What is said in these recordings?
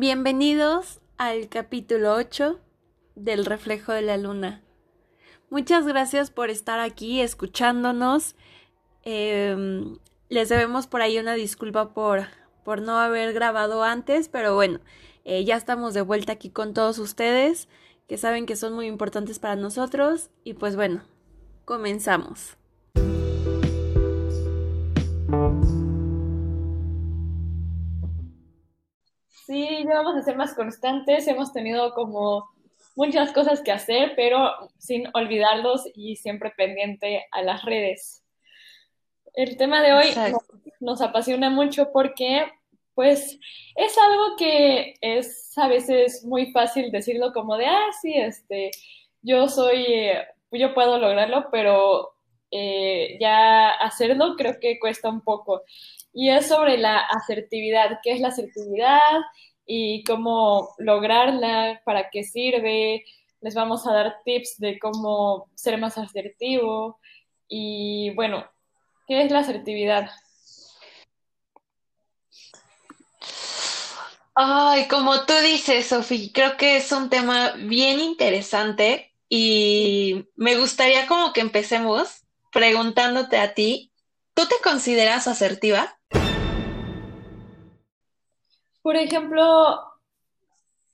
Bienvenidos al capítulo 8 del reflejo de la luna. Muchas gracias por estar aquí escuchándonos. Em, les debemos por ahí una disculpa por, por no haber grabado antes, pero bueno, eh, ya estamos de vuelta aquí con todos ustedes, que saben que son muy importantes para nosotros. Y pues bueno, comenzamos. Sí, ya vamos a ser más constantes. Hemos tenido como muchas cosas que hacer, pero sin olvidarlos y siempre pendiente a las redes. El tema de hoy nos, apasiona mucho porque, pues, es algo que es a veces muy fácil decirlo como de, ah, sí, este, yo soy, eh, yo puedo lograrlo, pero eh, ya hacerlo creo que cuesta un poco. Y es sobre la asertividad, qué es la asertividad y cómo lograrla, para qué sirve. Les vamos a dar tips de cómo ser más asertivo. Y bueno, ¿qué es la asertividad? Ay, como tú dices, Sofi, creo que es un tema bien interesante y me gustaría como que empecemos preguntándote a ti, ¿tú te consideras asertiva? Por ejemplo,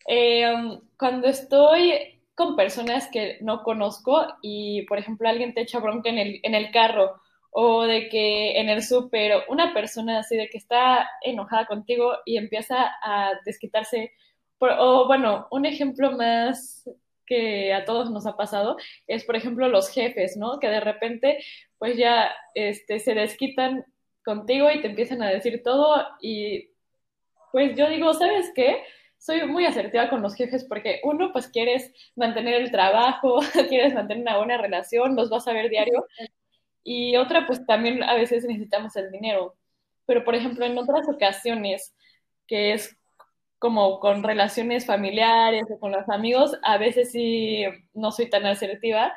eh, cuando estoy con personas que no conozco y, por ejemplo, alguien te echa bronca en el, en el carro o de que en el súper una persona así de que está enojada contigo y empieza a desquitarse, o bueno, un ejemplo más que a todos nos ha pasado es, por ejemplo, los jefes, ¿no? Que de repente, pues ya este, se desquitan contigo y te empiezan a decir todo y pues yo digo, ¿sabes qué? Soy muy asertiva con los jefes porque uno, pues quieres mantener el trabajo, quieres mantener una buena relación, los vas a ver diario. Y otra, pues también a veces necesitamos el dinero. Pero, por ejemplo, en otras ocasiones, que es como con relaciones familiares o con los amigos, a veces sí no soy tan asertiva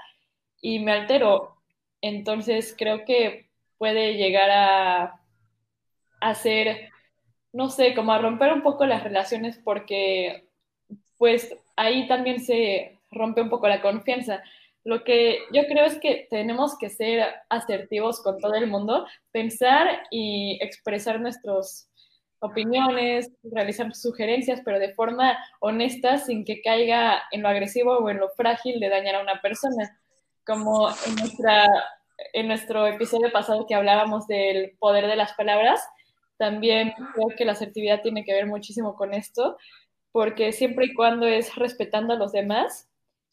y me altero. Entonces creo que puede llegar a, a ser no sé, como a romper un poco las relaciones porque pues ahí también se rompe un poco la confianza. Lo que yo creo es que tenemos que ser asertivos con todo el mundo, pensar y expresar nuestras opiniones, realizar sugerencias, pero de forma honesta, sin que caiga en lo agresivo o en lo frágil de dañar a una persona. Como en, nuestro episodio pasado que hablábamos del poder de las palabras, también creo que la asertividad tiene que ver muchísimo con esto, porque siempre y cuando es respetando a los demás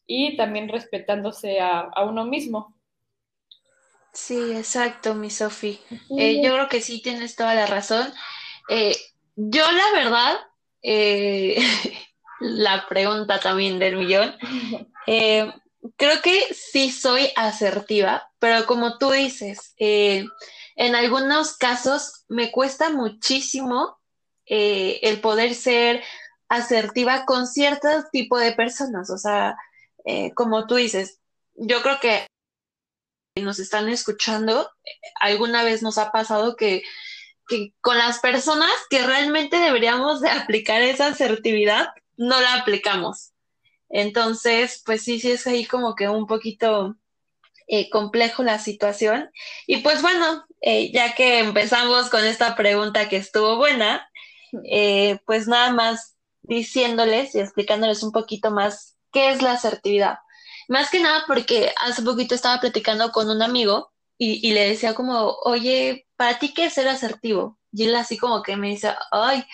y también respetándose a, uno mismo. Sí, exacto, mi Sofi. Eh, yo creo que sí tienes toda la razón. Eh, yo la verdad, eh, la pregunta también del millón, creo que sí soy asertiva, pero como tú dices, en algunos casos me cuesta muchísimo eh, el poder ser asertiva con cierto tipo de personas. O sea, eh, como tú dices, yo creo que nos están escuchando, alguna vez nos ha pasado que, que con las personas que realmente deberíamos de aplicar esa asertividad, no la aplicamos. Entonces, pues sí, sí es ahí como que un poquito eh, complejo la situación. Y pues bueno, eh, ya que empezamos con esta pregunta que estuvo buena, eh, pues nada más diciéndoles y explicándoles un poquito más qué es la asertividad. Más que nada porque hace poquito estaba platicando con un amigo y, y le decía como, oye, ¿para ti qué es ser asertivo? Y él así como que me dice, ay,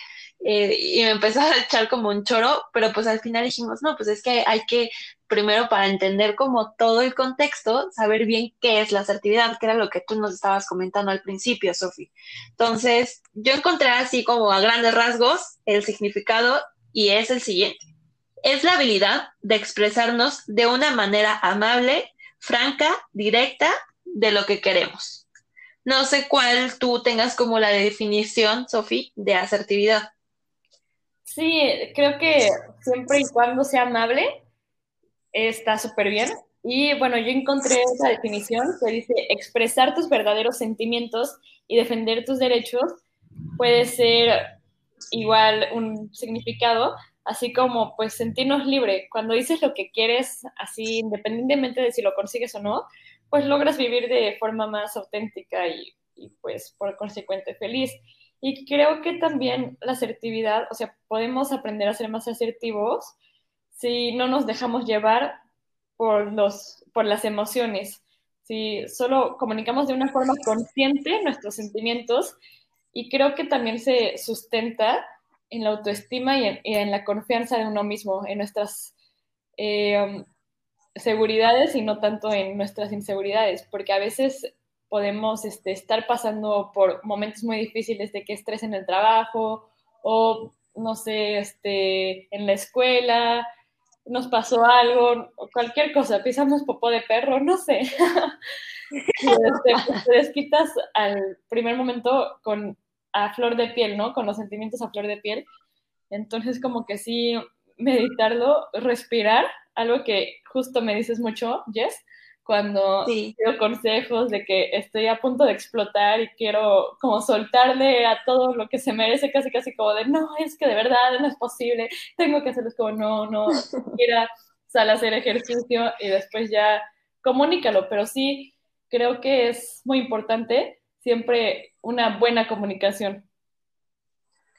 y me empezó a echar como un choro, pero pues al final dijimos, no, pues es que hay que primero para entender como todo el contexto, saber bien qué es la asertividad, que era lo que tú nos estabas comentando al principio, Sofi. Entonces, yo encontré así como a grandes rasgos el significado y es el siguiente. Es la habilidad de expresarnos de una manera amable, franca, directa de lo que queremos. No sé cuál tú tengas como la definición, Sofi, de asertividad. Sí, creo que siempre y cuando sea amable, está súper bien. Y bueno, yo encontré esa definición que dice expresar tus verdaderos sentimientos y defender tus derechos puede ser igual un significado, así como pues sentirnos libre. Cuando dices lo que quieres, así independientemente de si lo consigues o no, pues logras vivir de forma más auténtica y, y pues por consecuente feliz. Y creo que también la asertividad, o sea, podemos aprender a ser más asertivos si no nos dejamos llevar por, los, por las emociones, si solo comunicamos de una forma consciente nuestros sentimientos y creo que también se sustenta en la autoestima y en, la confianza de uno mismo, en nuestras eh, seguridades y no tanto en nuestras inseguridades, porque a veces podemos este, estar pasando por momentos muy difíciles de que estrés en el trabajo o, no sé, este, en la escuela, nos pasó algo, cualquier cosa, pisamos popó de perro, no sé. este, pues, te desquitas al primer momento con a flor de piel, ¿no? Con los sentimientos a flor de piel. Entonces, como que sí, meditarlo, respirar, algo que justo me dices mucho, Jess, cuando sí. consejos de que estoy a punto de explotar y quiero como soltarle a todo lo que se merece, casi casi como de, no, es que de verdad no es posible, tengo que hacerlo, como, no, no, quiera sal a hacer ejercicio y después ya comunícalo, pero sí creo que es muy importante siempre una buena comunicación.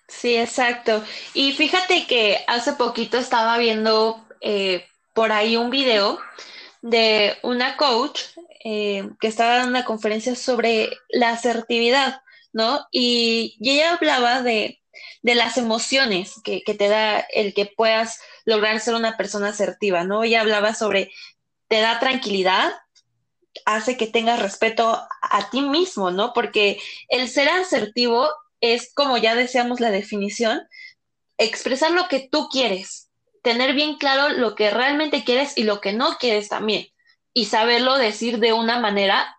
Sí, exacto. Y fíjate que hace poquito estaba viendo eh, por ahí un video de una coach eh, que estaba dando una conferencia sobre la asertividad, ¿no? Y, ella hablaba de, las emociones que, te da el que puedas lograr ser una persona asertiva, ¿no? Ella hablaba sobre, te da tranquilidad, hace que tengas respeto a ti mismo, ¿no? Porque el ser asertivo es, como ya deseamos la definición, expresar lo que tú quieres, tener bien claro lo que realmente quieres y lo que no quieres también. Y saberlo decir de una manera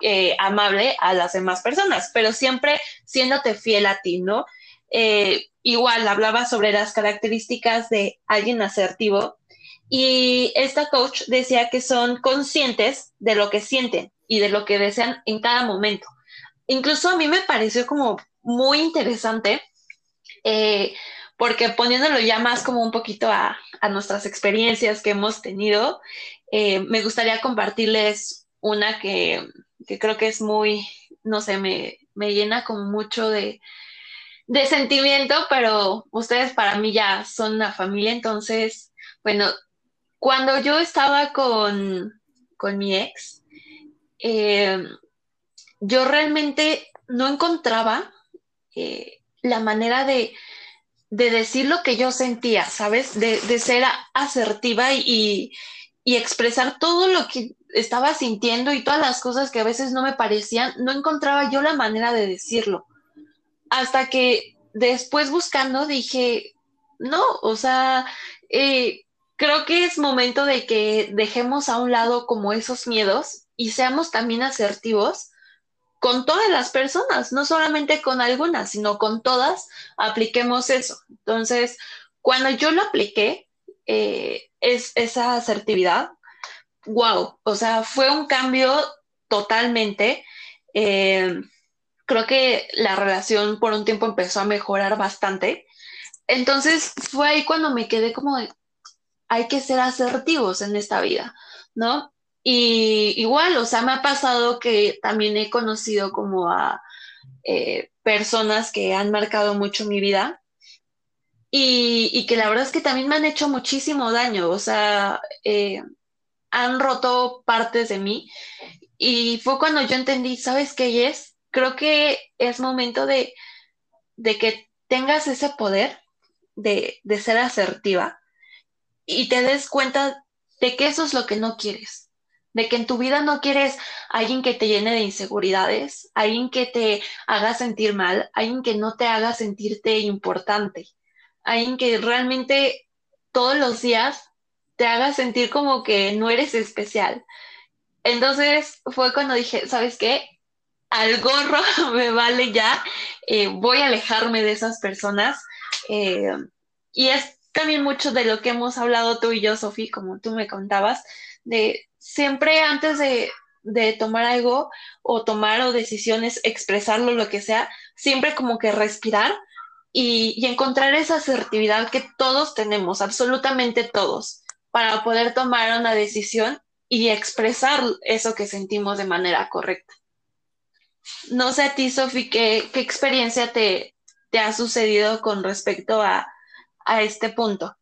eh, amable a las demás personas, pero siempre siéndote fiel a ti, ¿no? Eh, igual hablaba sobre las características de alguien asertivo y esta coach decía que son conscientes de lo que sienten y de lo que desean en cada momento. Incluso a mí me pareció como muy interesante eh, porque poniéndolo ya más como un poquito a, nuestras experiencias que hemos tenido, eh, me gustaría compartirles una que, creo que es muy, no sé, me, llena con mucho de, sentimiento, pero ustedes para mí ya son una familia, entonces, bueno, cuando yo estaba con, mi ex, eh, yo realmente no encontraba eh, la manera de, de decir lo que yo sentía, ¿sabes? De, ser asertiva y, expresar todo lo que estaba sintiendo y todas las cosas que a veces no me parecían, no encontraba yo la manera de decirlo. Hasta que después buscando dije, no, o sea, eh, creo que es momento de que dejemos a un lado como esos miedos y seamos también asertivos con todas las personas, no solamente con algunas, sino con todas, apliquemos eso. Entonces, cuando yo lo apliqué, eh, es esa asertividad, wow, o sea, fue un cambio totalmente. Eh, creo que la relación por un tiempo empezó a mejorar bastante. Entonces fue ahí cuando me quedé como hay que ser asertivos en esta vida, ¿no? Y igual, o sea, me ha pasado que también he conocido como a eh, personas que han marcado mucho mi vida y, que la verdad es que también me han hecho muchísimo daño, o sea, eh, han roto partes de mí y fue cuando yo entendí, ¿sabes qué es? Creo que es momento de, de que tengas ese poder de, de ser asertiva y te des cuenta de que eso es lo que no quieres de que en tu vida no quieres alguien que te llene de inseguridades, alguien que te haga sentir mal, alguien que no te haga sentirte importante, alguien que realmente todos los días te haga sentir como que no eres especial. Entonces fue cuando dije, ¿sabes qué? Al gorro me vale ya, eh, voy a alejarme de esas personas. Eh, y es también mucho de lo que hemos hablado tú y yo, Sofía, como tú me contabas, de siempre antes de, tomar algo o tomar o decisiones, expresarlo, lo que sea, siempre como que respirar y, encontrar esa asertividad que todos tenemos, absolutamente todos, para poder tomar una decisión y expresar eso que sentimos de manera correcta. No sé a ti, Sofi, ¿qué, ¿qué, experiencia te, te, ha sucedido con respecto a, a este punto?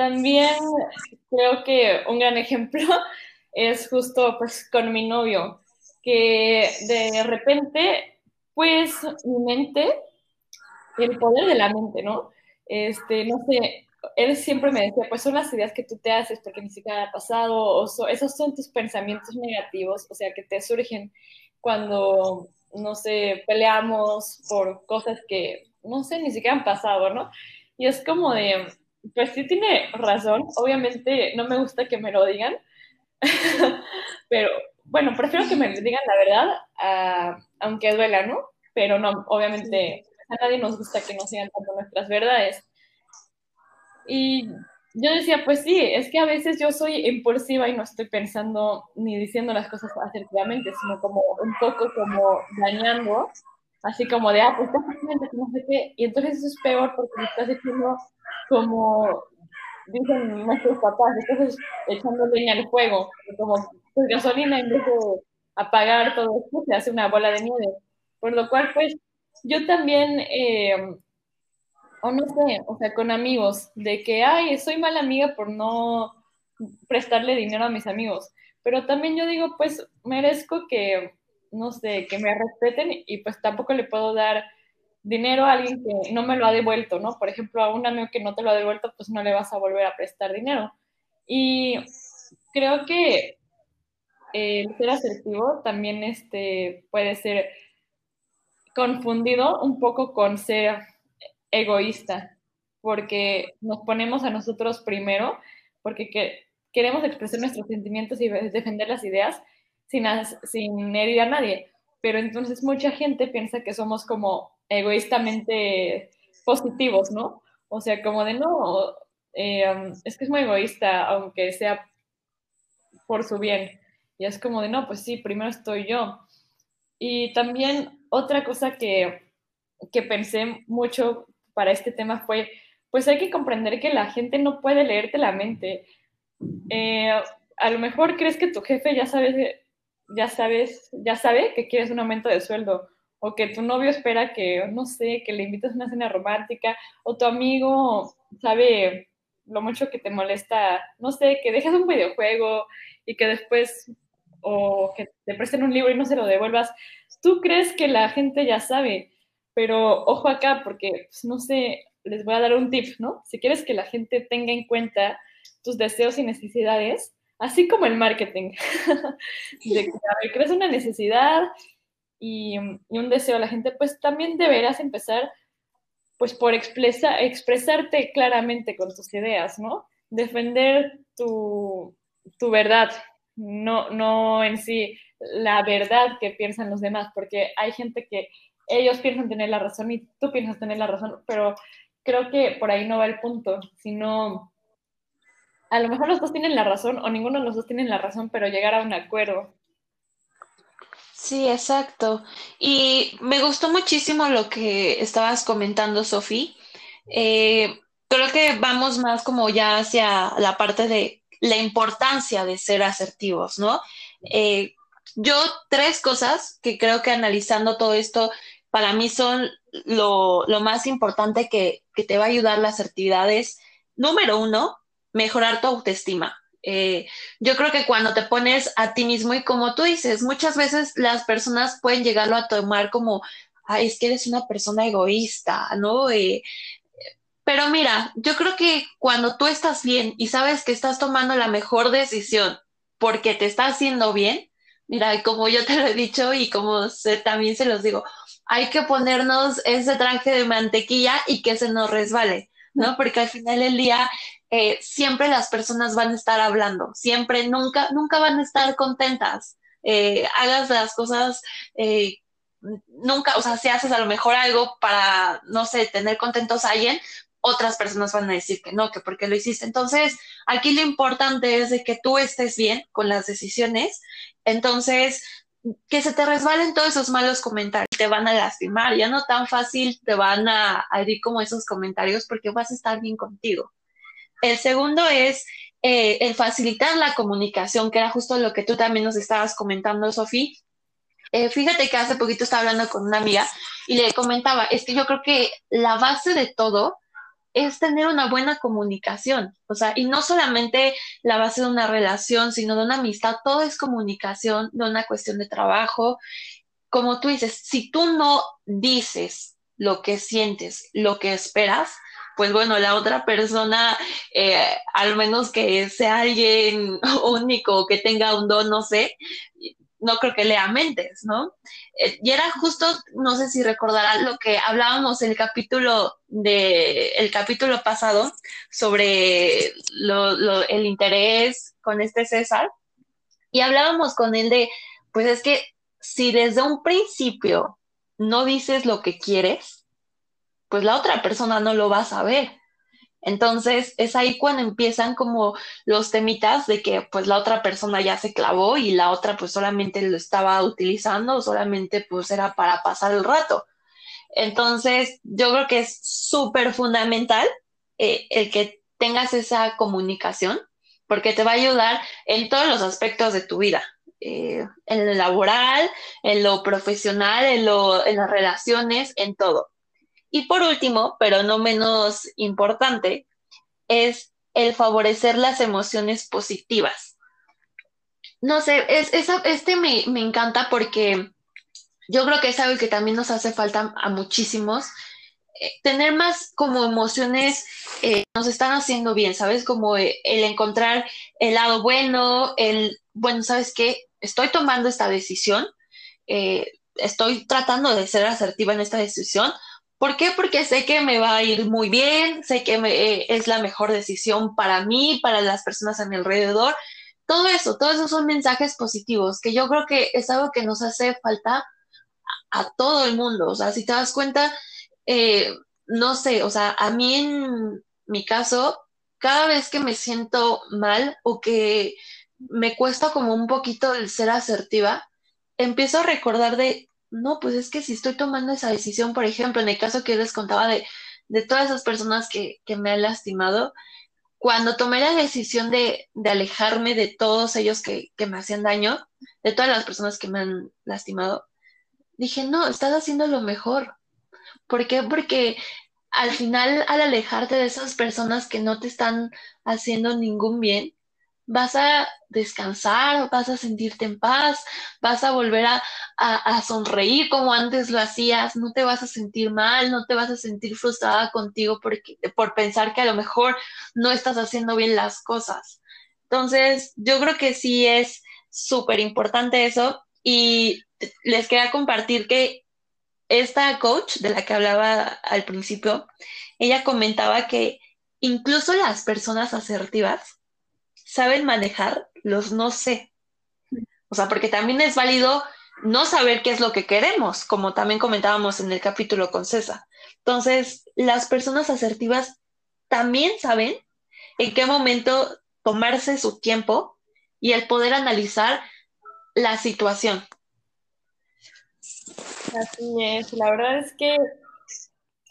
También creo que un gran ejemplo es justo pues con mi novio, que de repente, pues mi mente el poder de la mente, ¿no? Este, no sé, él siempre me decía, pues son las ideas que tú te haces porque ni siquiera ha pasado, o esos son tus pensamientos negativos, o sea, que te surgen cuando, no sé, peleamos por cosas que, no sé, ni siquiera han pasado, ¿no? Y es como de, pues sí tiene razón, obviamente no me gusta que me lo digan, pero bueno, prefiero que me digan la verdad, aunque duela, ¿no? Pero no, obviamente a nadie nos gusta que nos sigan tanto nuestras verdades. Y yo decía, pues sí, es que a veces yo soy impulsiva y no estoy pensando ni diciendo las cosas asertivamente, sino como un poco como dañando, así como de, ah, pues está no sé qué, y entonces eso es peor porque estás diciendo como dicen nuestros papás, estás echando leña al fuego, como pues, gasolina en vez de apagar todo esto, se hace una bola de nieve. Por lo cual, pues, yo también, eh, o no sé, o sea, con amigos, de que, ay, soy mala amiga por no prestarle dinero a mis amigos. Pero también yo digo, pues merezco que, no sé, que me respeten y pues tampoco le puedo dar dinero a alguien que no me lo ha devuelto, ¿no? Por ejemplo, a un amigo que no te lo ha devuelto, pues no le vas a volver a prestar dinero. Y creo que el ser asertivo también este, puede ser confundido un poco con ser egoísta, porque nos ponemos a nosotros primero, porque queremos expresar nuestros sentimientos y defender las ideas sin, sin herir a nadie. Pero entonces mucha gente piensa que somos como egoístamente positivos, ¿no? O sea, como de no, eh, es que es muy egoísta, aunque sea por su bien. Y es como de no, pues sí, primero estoy yo. Y también otra cosa que, que pensé mucho para este tema fue, pues hay que comprender que la gente no puede leerte la mente. Eh, a lo mejor crees que tu jefe ya sabe, ya sabes, ya sabe que quieres un aumento de sueldo o que tu novio espera que, no sé, que le invites a una cena romántica o tu amigo sabe lo mucho que te molesta, no sé, que dejes un videojuego y que después o que te presten un libro y no se lo devuelvas, tú crees que la gente ya sabe, pero ojo acá porque, pues, no sé, les voy a dar un tip, ¿no? Si quieres que la gente tenga en cuenta tus deseos y necesidades, así como el marketing, de que crees una necesidad y, un deseo a la gente, pues también deberás empezar pues por expresa, expresarte claramente con tus ideas, ¿no? Defender tu, tu verdad, no, no en sí la verdad que piensan los demás, porque hay gente que ellos piensan tener la razón y tú piensas tener la razón, pero creo que por ahí no va el punto, sino a lo mejor los dos tienen la razón o ninguno de los dos tienen la razón, pero llegar a un acuerdo. Sí, exacto. Y me gustó muchísimo lo que estabas comentando, Sofi. Eh, creo que vamos más como ya hacia la parte de la importancia de ser asertivos, ¿no? Eh, yo tres cosas que creo que analizando todo esto para mí son lo, más importante que, te va a ayudar la asertividad es, número uno, mejorar tu autoestima. Eh, yo creo que cuando te pones a ti mismo y como tú dices, muchas veces las personas pueden llegarlo a tomar como, ay, es que eres una persona egoísta, ¿no? Eh, pero mira, yo creo que cuando tú estás bien y sabes que estás tomando la mejor decisión porque te está haciendo bien, mira, como yo te lo he dicho y como también se los digo, hay que ponernos ese traje de mantequilla y que se nos resbale, ¿no? Porque al final del día eh, siempre las personas van a estar hablando, siempre, nunca, nunca van a estar contentas. Eh, hagas las cosas eh, nunca, o sea, si haces a lo mejor algo para, no sé, tener contentos a alguien, otras personas van a decir que no, que porque lo hiciste. Entonces, aquí lo importante es de que tú estés bien con las decisiones. Entonces, que se te resbalen todos esos malos comentarios, te van a lastimar, ya no tan fácil te van a, abrir como esos comentarios porque vas a estar bien contigo. El segundo es eh, el facilitar la comunicación, que era justo lo que tú también nos estabas comentando, Sofía. Eh, fíjate que hace poquito estaba hablando con una amiga y le comentaba, es que yo creo que la base de todo es tener una buena comunicación, o sea, y no solamente la base de una relación, sino de una amistad, todo es comunicación, de una cuestión de trabajo. Como tú dices, si tú no dices lo que sientes, lo que esperas, pues bueno, la otra persona, eh, al menos que sea alguien único, que tenga un don, no sé, no creo que lea mentes, ¿no? Eh, y era justo, no sé si recordarán lo que hablábamos en el capítulo de el capítulo pasado sobre el interés con este César y hablábamos con él de, pues es que si desde un principio no dices lo que quieres, pues la otra persona no lo va a saber. Entonces es ahí cuando empiezan como los temitas de que pues la otra persona ya se clavó y la otra pues solamente lo estaba utilizando, solamente pues era para pasar el rato. Entonces yo creo que es súper fundamental eh, el que tengas esa comunicación porque te va a ayudar en todos los aspectos de tu vida. Eh, en lo laboral, en lo profesional, en, lo, en las relaciones, en todo. Y por último, pero no menos importante, es el favorecer las emociones positivas. No sé, es, este me, encanta porque yo creo que es algo que también nos hace falta a muchísimos. Eh, tener más como emociones eh, nos están haciendo bien, ¿sabes? Como el encontrar el lado bueno, el, bueno, ¿sabes qué? Estoy tomando esta decisión, eh, estoy tratando de ser asertiva en esta decisión, ¿Por qué? Porque sé que me va a ir muy bien, sé que eh, es la mejor decisión para mí, para las personas a mi alrededor. Todo eso, todos esos son mensajes positivos, que yo creo que es algo que nos hace falta a, todo el mundo. O sea, si te das cuenta, eh, no sé, o sea, a mí en mi caso, cada vez que me siento mal o que me cuesta como un poquito el ser asertiva, empiezo a recordar de no, pues es que si estoy tomando esa decisión, por ejemplo, en el caso que les contaba de, todas esas personas que, me han lastimado, cuando tomé la decisión de, alejarme de todos ellos que, me hacían daño, de todas las personas que me han lastimado, dije, no, estás haciendo lo mejor. ¿Por qué? Porque al final, al alejarte de esas personas que no te están haciendo ningún bien, vas a descansar, vas a sentirte en paz, vas a volver a, sonreír como antes lo hacías, no te vas a sentir mal, no te vas a sentir frustrada contigo porque, por pensar que a lo mejor no estás haciendo bien las cosas. Entonces, yo creo que sí es súper importante eso y les quería compartir que esta coach de la que hablaba al principio, ella comentaba que incluso las personas asertivas, saben manejar los no sé. O sea, porque también es válido no saber qué es lo que queremos, como también comentábamos en el capítulo con César. Entonces, las personas asertivas también saben en qué momento tomarse su tiempo y el poder analizar la situación. Así es, la verdad es que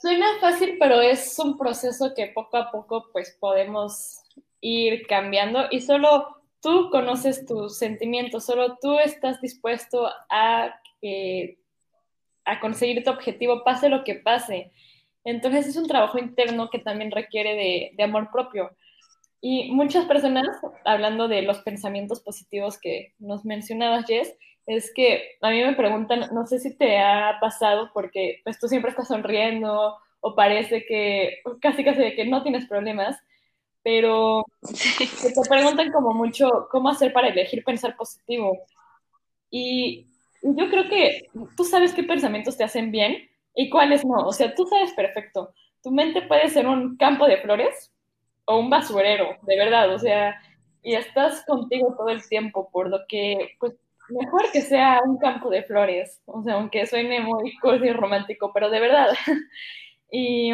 suena fácil, pero es un proceso que poco a poco pues podemos ir cambiando y solo tú conoces tus sentimientos, solo tú estás dispuesto a, a conseguir tu objetivo, pase lo que pase. Entonces es un trabajo interno que también requiere de, de amor propio. Y muchas personas, hablando de los pensamientos positivos que nos mencionabas, Jess, es que a mí me preguntan, no sé si te ha pasado porque pues tú siempre estás sonriendo o parece que casi casi que no tienes problemas, pero te preguntan como mucho cómo hacer para elegir pensar positivo. Y yo creo que tú sabes qué pensamientos te hacen bien y cuáles no. O sea, tú sabes perfecto. Tu mente puede ser un campo de flores o un basurero, de verdad. O sea, y estás contigo todo el tiempo, por lo que, pues, mejor que sea un campo de flores. O sea, aunque suene muy cursi y romántico, pero de verdad. y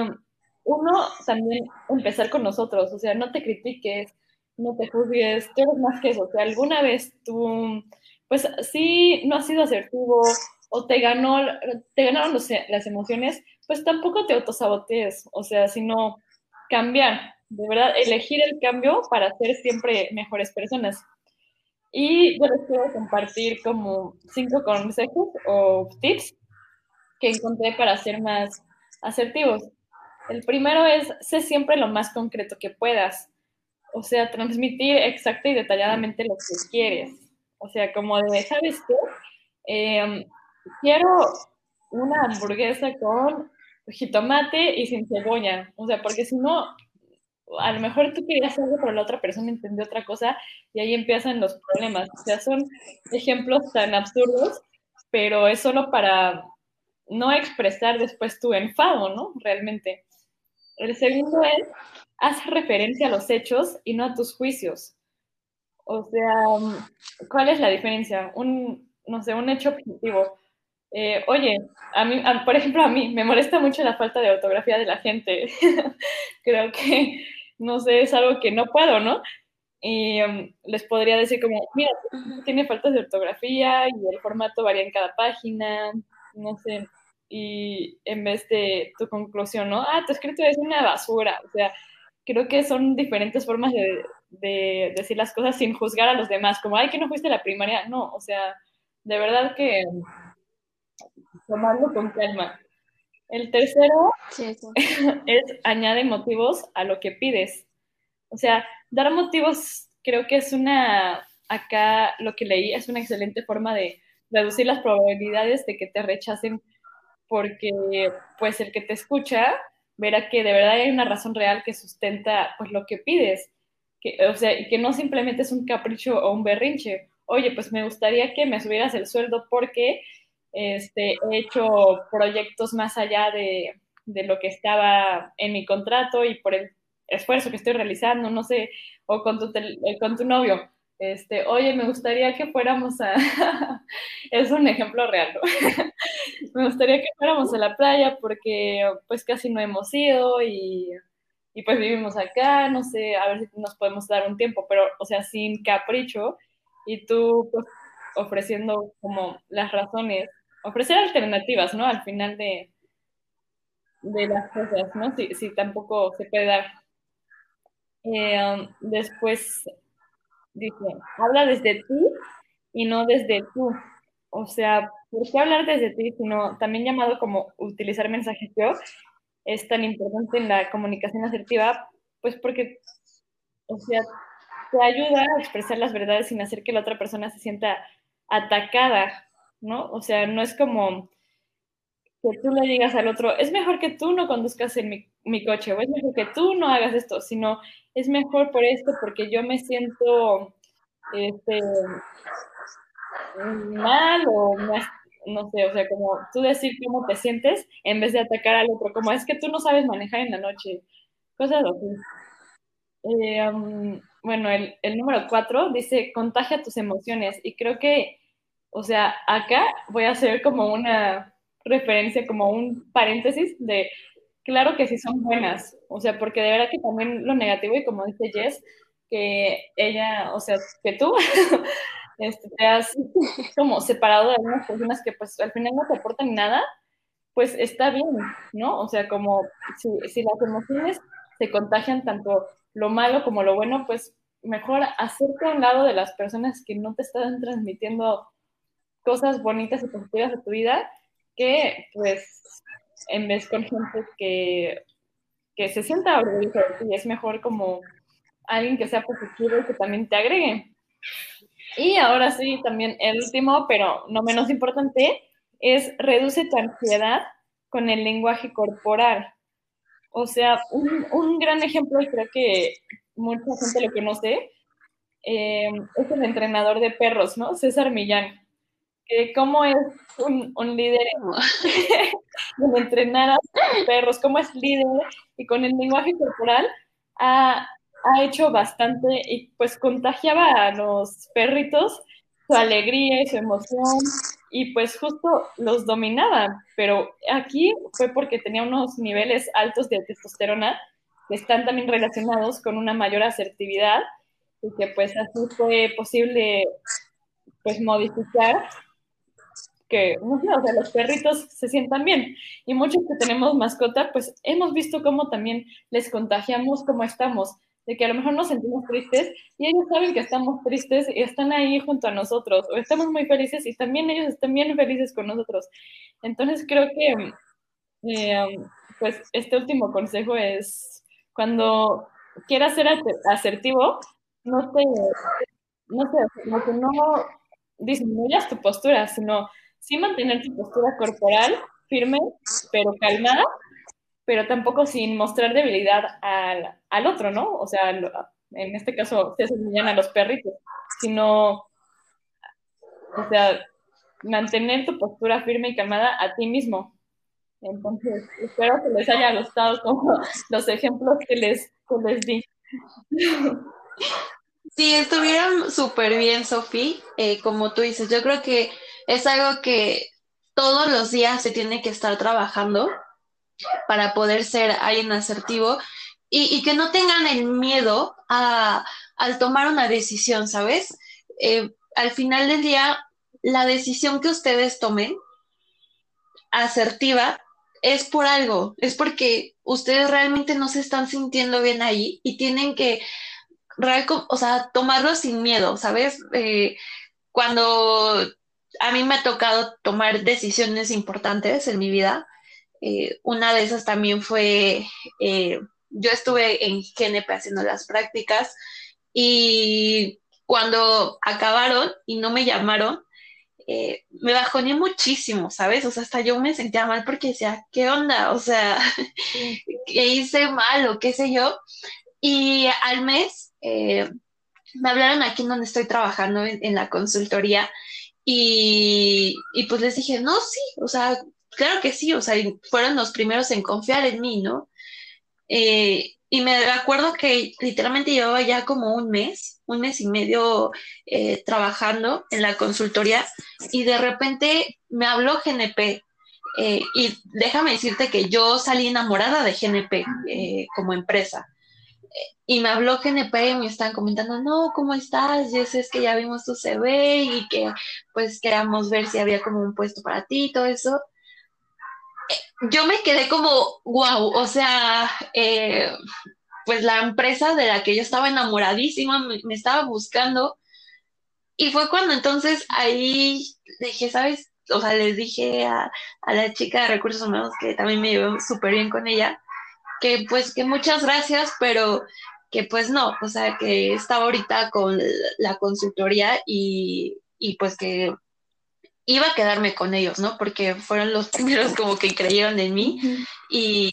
uno, también empezar con nosotros, o sea, no te critiques, no te juzgues, tú eres más que eso, o sea, alguna vez tú pues sí, no has sido asertivo o te ganó, te ganaron las emociones, pues tampoco te autosabotees, o sea, sino cambiar, de verdad, elegir el cambio para ser siempre mejores personas. Y yo les quiero compartir como cinco consejos o tips que encontré para ser más asertivos. El primero es, sé siempre lo más concreto que puedas. O sea, transmitir exacta y detalladamente lo que quieres. O sea, como de, ¿sabes qué? Em, quiero una hamburguesa con jitomate y sin cebolla. O sea, porque si no, a lo mejor tú querías algo, pero la otra persona entendió otra cosa y ahí empiezan los problemas. O sea, son ejemplos tan absurdos, pero es solo para no expresar después tu enfado, ¿no? Realmente. El segundo es, haz referencia a los hechos y no a tus juicios. O sea, ¿cuál es la diferencia? Un, no sé, un hecho objetivo. Eh, oye, a mí, por ejemplo, a mí me molesta mucho la falta de ortografía de la gente. Creo que, no sé, es algo que no puedo, ¿no? Y um, les podría decir como, mira, tiene faltas de ortografía y el formato varía en cada página, no sé, y en vez de tu conclusión, ¿no? Ah, tu escrito es una basura. O sea, creo que son diferentes formas de, de, decir las cosas sin juzgar a los demás, como, ay, que no fuiste a la primaria. No, o sea, de verdad que tomarlo con calma. El tercero es añade motivos a lo que pides. O sea, dar motivos creo que es una, acá lo que leí, es una excelente forma de reducir las probabilidades de que te rechacen porque pues el que te escucha verá que de verdad hay una razón real que sustenta pues lo que pides, que, o sea, que no simplemente es un capricho o un berrinche. Oye, pues me gustaría que me subieras el sueldo porque este, he hecho proyectos más allá de, de lo que estaba en mi contrato y por el esfuerzo que estoy realizando, no sé, o con tu, con tu novio este, oye, me gustaría que fuéramos a, es un ejemplo real, ¿no? me gustaría que fuéramos a la playa porque pues casi no hemos ido y, y, pues vivimos acá, no sé, a ver si nos podemos dar un tiempo, pero, o sea, sin capricho y tú pues, ofreciendo como las razones, ofrecer alternativas, ¿no? Al final de, de las cosas, ¿no? Si, si tampoco se puede dar. Eh, um, después, dice, habla desde ti y no desde tú. O sea, ¿por qué hablar desde ti, sino también llamado como utilizar mensajes yo? Es tan importante en la comunicación asertiva, pues porque, o sea, te ayuda a expresar las verdades sin hacer que la otra persona se sienta atacada, ¿no? O sea, no es como que tú le digas al otro, es mejor que tú no conduzcas en mi, mi coche, o es mejor que tú no hagas esto, sino es mejor por esto, porque yo me siento este, mal o no sé, o sea, como tú decir cómo te sientes en vez de atacar al otro, como es que tú no sabes manejar en la noche, cosas así. Eh, bueno, el, el número cuatro dice, contagia tus emociones y creo que, o sea, acá voy a hacer como una referencia, como un paréntesis de Claro que sí son buenas, o sea, porque de verdad que también lo negativo, y como dice Jess, que ella, o sea, que tú este, te has como separado de algunas personas que pues al final no te aportan nada, pues está bien, ¿no? O sea, como si, las emociones se contagian tanto lo malo como lo bueno, pues mejor hacerte a un lado de las personas que no te están transmitiendo cosas bonitas y positivas a tu vida, que pues en vez con gente que, que se sienta orgullosa y es mejor como alguien que sea positivo y que también te agregue. Y ahora sí, también el último, pero no menos importante, es reduce tu ansiedad con el lenguaje corporal. O sea, un, un gran ejemplo, creo que mucha gente lo conoce, eh, es el entrenador de perros, ¿no? César Millán cómo es un, un líder en entrenar a perros, cómo es líder y con el lenguaje corporal ha, ha, hecho bastante y pues contagiaba a los perritos su alegría y su emoción y pues justo los dominaba, pero aquí fue porque tenía unos niveles altos de testosterona que están también relacionados con una mayor asertividad y que pues así fue posible pues modificar que, no sé, o sea, los perritos se sientan bien. Y muchos que tenemos mascota, pues hemos visto cómo también les contagiamos cómo estamos, de que a lo mejor nos sentimos tristes y ellos saben que estamos tristes y están ahí junto a nosotros, o estamos muy felices y también ellos están bien felices con nosotros. Entonces creo que, eh, pues, este último consejo es cuando quieras ser asertivo, no te, no que no disminuyas tu postura, sino sí mantener tu postura corporal firme, pero calmada, pero tampoco sin mostrar debilidad al, al otro, ¿no? O sea, en este caso se enseñan a los perritos, sino, o sea, mantener tu postura firme y calmada a ti mismo. Entonces, espero que les haya gustado como los ejemplos que les, que les di. Sí, estuvieron súper bien, Sofi. Eh, como tú dices, yo creo que es algo que todos los días se tiene que estar trabajando para poder ser alguien asertivo y, que no tengan el miedo a, al tomar una decisión, ¿sabes? Eh, al final del día, la decisión que ustedes tomen asertiva es por algo, es porque ustedes realmente no se están sintiendo bien ahí y tienen que o sea, tomarlo sin miedo, ¿sabes? Eh, cuando a mí me ha tocado tomar decisiones importantes en mi vida, eh, una de esas también fue, eh, yo estuve en GNP haciendo las prácticas y cuando acabaron y no me llamaron, me bajoné muchísimo, ¿sabes? O sea, hasta yo me sentía mal porque decía, ¿qué onda? O sea, ¿qué hice mal o qué sé yo? Y al mes eh, me hablaron aquí en donde estoy trabajando en, la consultoría y, pues les dije, no, sí, o sea, claro que sí, o sea, fueron los primeros en confiar en mí, ¿no? Eh, y me acuerdo que literalmente llevaba ya como un mes, un mes y medio eh, trabajando en la consultoría y de repente me habló GNP. y déjame decirte que yo salí enamorada de GNP como empresa y me habló GNP y me están comentando, no, ¿cómo estás? Yo sé es que ya vimos tu CV y que pues queríamos ver si había como un puesto para ti y todo eso. Eh, yo me quedé como, wow, o sea, eh, pues la empresa de la que yo estaba enamoradísima me, estaba buscando. Y fue cuando entonces ahí dije, ¿sabes? O sea, les dije a, a la chica de recursos humanos que también me llevé súper bien con ella, que pues que muchas gracias, pero que pues no, o sea, que estaba ahorita con la consultoría y, pues que iba a quedarme con ellos, ¿no? Porque fueron los primeros como que creyeron en mí y,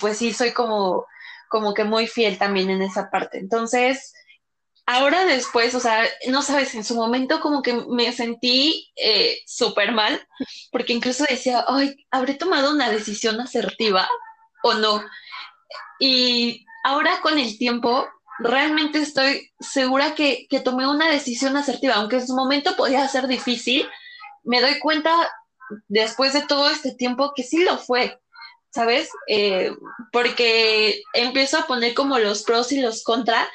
pues sí, soy como, como que muy fiel también en esa parte. Entonces, ahora después, o sea, no sabes, en su momento como que me sentí eh, súper mal, porque incluso decía, ay, ¿habré tomado una decisión asertiva o no? Y ahora con el tiempo, realmente estoy segura que, tomé una decisión asertiva, aunque en su momento podía ser difícil, me doy cuenta después de todo este tiempo que sí lo fue, ¿sabes? Eh, porque empiezo a poner como los pros y los contra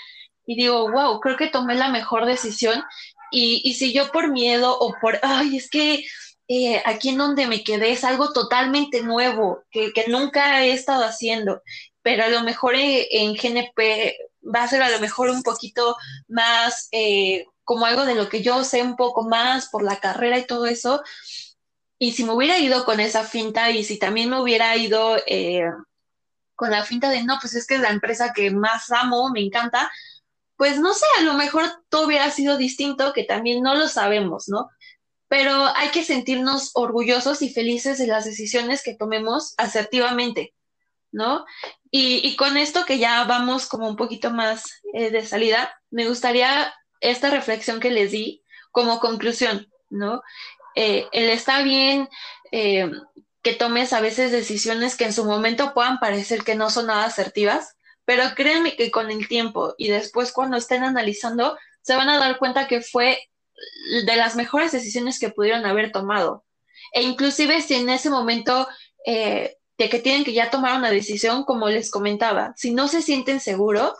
y digo, wow, creo que tomé la mejor decisión y, si yo por miedo o por, ay, es que eh, aquí en donde me quedé es algo totalmente nuevo que, que, nunca he estado haciendo pero a lo mejor en, GNP va a ser a lo mejor un poquito más eh, como algo de lo que yo sé un poco más por la carrera y todo eso. Y si me hubiera ido con esa finta y si también me hubiera ido eh, con la finta de no, pues es que es la empresa que más amo, me encanta, pues no sé, a lo mejor todo hubiera sido distinto, que también no lo sabemos, ¿no? Pero hay que sentirnos orgullosos y felices de las decisiones que tomemos asertivamente, ¿no? Y, con esto que ya vamos como un poquito más eh, de salida, me gustaría esta reflexión que les di como conclusión, ¿no? Eh, el está bien eh, que tomes a veces decisiones que en su momento puedan parecer que no son nada asertivas, pero créanme que con el tiempo y después cuando estén analizando, se van a dar cuenta que fue de las mejores decisiones que pudieron haber tomado. E inclusive si en ese momento de que tienen que ya tomar una decisión, como les comentaba, si no se sienten seguros,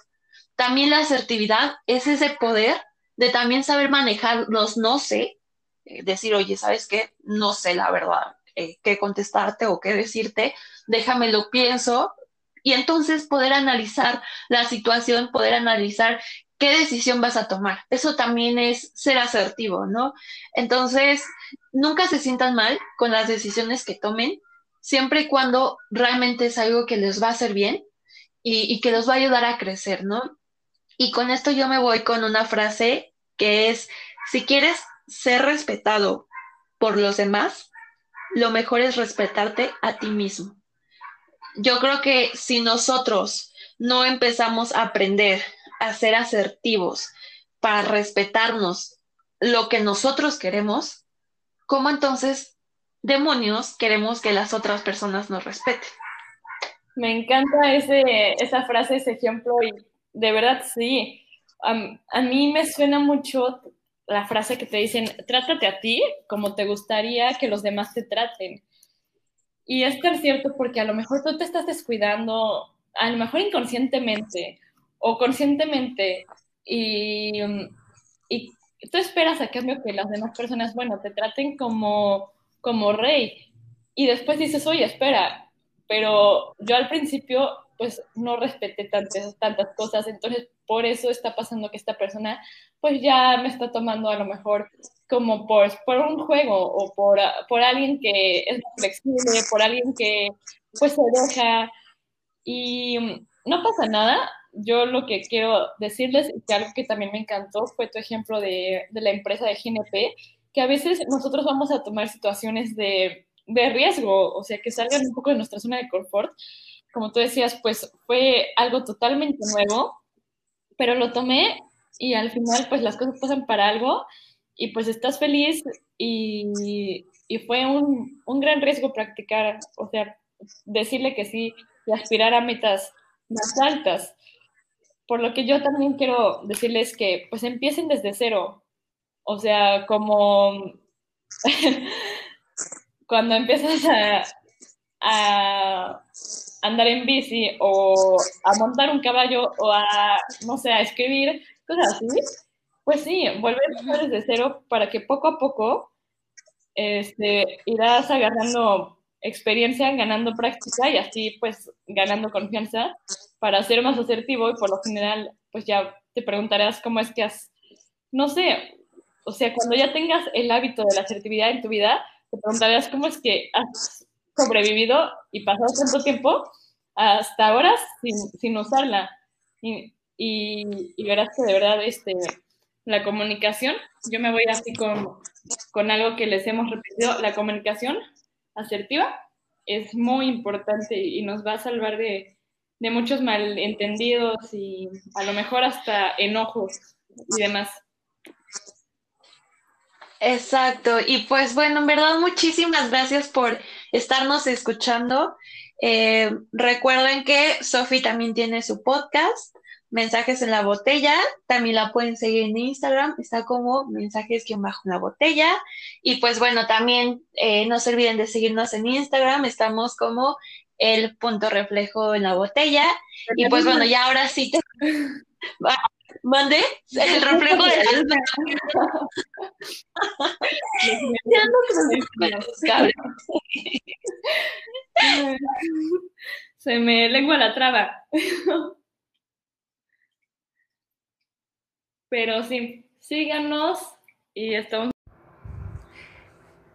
también la asertividad es ese poder de también saber manejar los no sé eh, decir, oye, ¿sabes qué? No sé la verdad eh, qué contestarte o qué decirte, déjame lo pienso y entonces poder analizar la situación, poder analizar qué decisión vas a tomar. Eso también es ser asertivo, ¿no? Entonces, nunca se sientan mal con las decisiones que tomen, siempre y cuando realmente es algo que les va a hacer bien y, y que los va a ayudar a crecer, ¿no? Y con esto yo me voy con una frase que es, si quieres ser respetado por los demás, lo mejor es respetarte a ti mismo. Yo creo que si nosotros no empezamos a aprender a ser asertivos para respetarnos lo que nosotros queremos, ¿cómo entonces, demonios, queremos que las otras personas nos respeten? Me encanta ese, esa frase, ese ejemplo, y de verdad sí. a mí me suena mucho la frase que te dicen, trátate a ti como te gustaría que los demás te traten. Y es tan cierto porque a lo mejor tú te estás descuidando, a lo mejor inconscientemente o conscientemente, y, y tú esperas a cambio que las demás personas, bueno, te traten como, como rey. Y después dices, oye, espera, pero yo al principio pues no respeté tantas, tantas cosas, entonces por eso está pasando que esta persona pues ya me está tomando a lo mejor como por, por un juego o por, por alguien que es flexible, por alguien que pues se deja y no pasa nada. Yo lo que quiero decirles, y que algo que también me encantó fue tu ejemplo de, de la empresa de GNP, que a veces nosotros vamos a tomar situaciones de, de riesgo, o sea, que salgan un poco de nuestra zona de confort. Como tú decías, pues fue algo totalmente nuevo, pero lo tomé y al final pues las cosas pasan para algo y pues estás feliz y, y fue un, un, gran riesgo practicar, o sea, decirle que sí y aspirar a metas más altas. Por lo que yo también quiero decirles que pues empiecen desde cero, o sea, como cuando empiezas a, a andar en bici o a montar un caballo o a, no sé, a escribir, cosas así, pues sí, volver a desde cero para que poco a poco este, irás agarrando experiencia, ganando práctica y así pues ganando confianza para ser más asertivo y por lo general pues ya te preguntarás cómo es que has, no sé, o sea, cuando ya tengas el hábito de la asertividad en tu vida, te preguntarás cómo es que has sobrevivido y pasado tanto tiempo hasta ahora sin, sin usarla. Y, y, verás que de verdad este, la comunicación, yo me voy así con, con algo que les hemos repetido, la comunicación asertiva es muy importante y nos va a salvar de, de muchos malentendidos y a lo mejor hasta enojos y demás. Exacto, y pues bueno, en verdad muchísimas gracias por estarnos escuchando. Eh, recuerden que Sofi también tiene su podcast, Mensajes en la Botella. También la pueden seguir en Instagram, está como mensajes que bajo la botella. Y pues bueno, también eh, no se olviden de seguirnos en Instagram, estamos como el punto reflejo en la botella. Y pues bueno, ya ahora sí te. ¿Mande? El reflejo de la ya no Se me lengua la traba. Pero sí, síganos y estamos.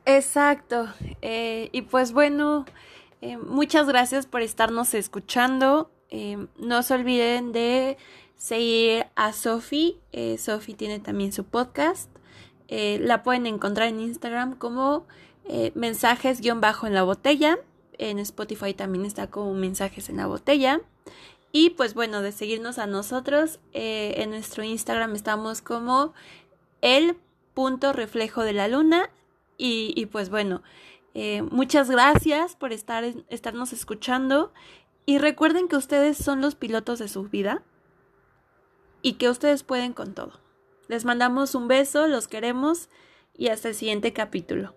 Exacto. Eh, y pues bueno, eh, muchas gracias por estarnos escuchando. Eh, no se olviden de seguir a Sofi. Eh, Sofi tiene también su podcast. Eh, la pueden encontrar en Instagram como eh, mensajes-bajo en la botella. En Spotify también está como mensajes en la botella. Y pues bueno, de seguirnos a nosotros, en nuestro Instagram estamos como el punto reflejo de la luna. Y, y pues bueno, muchas gracias por estar, estarnos escuchando. Y recuerden que ustedes son los pilotos de su vida y que ustedes pueden con todo. Les mandamos un beso, los queremos y hasta el siguiente capítulo.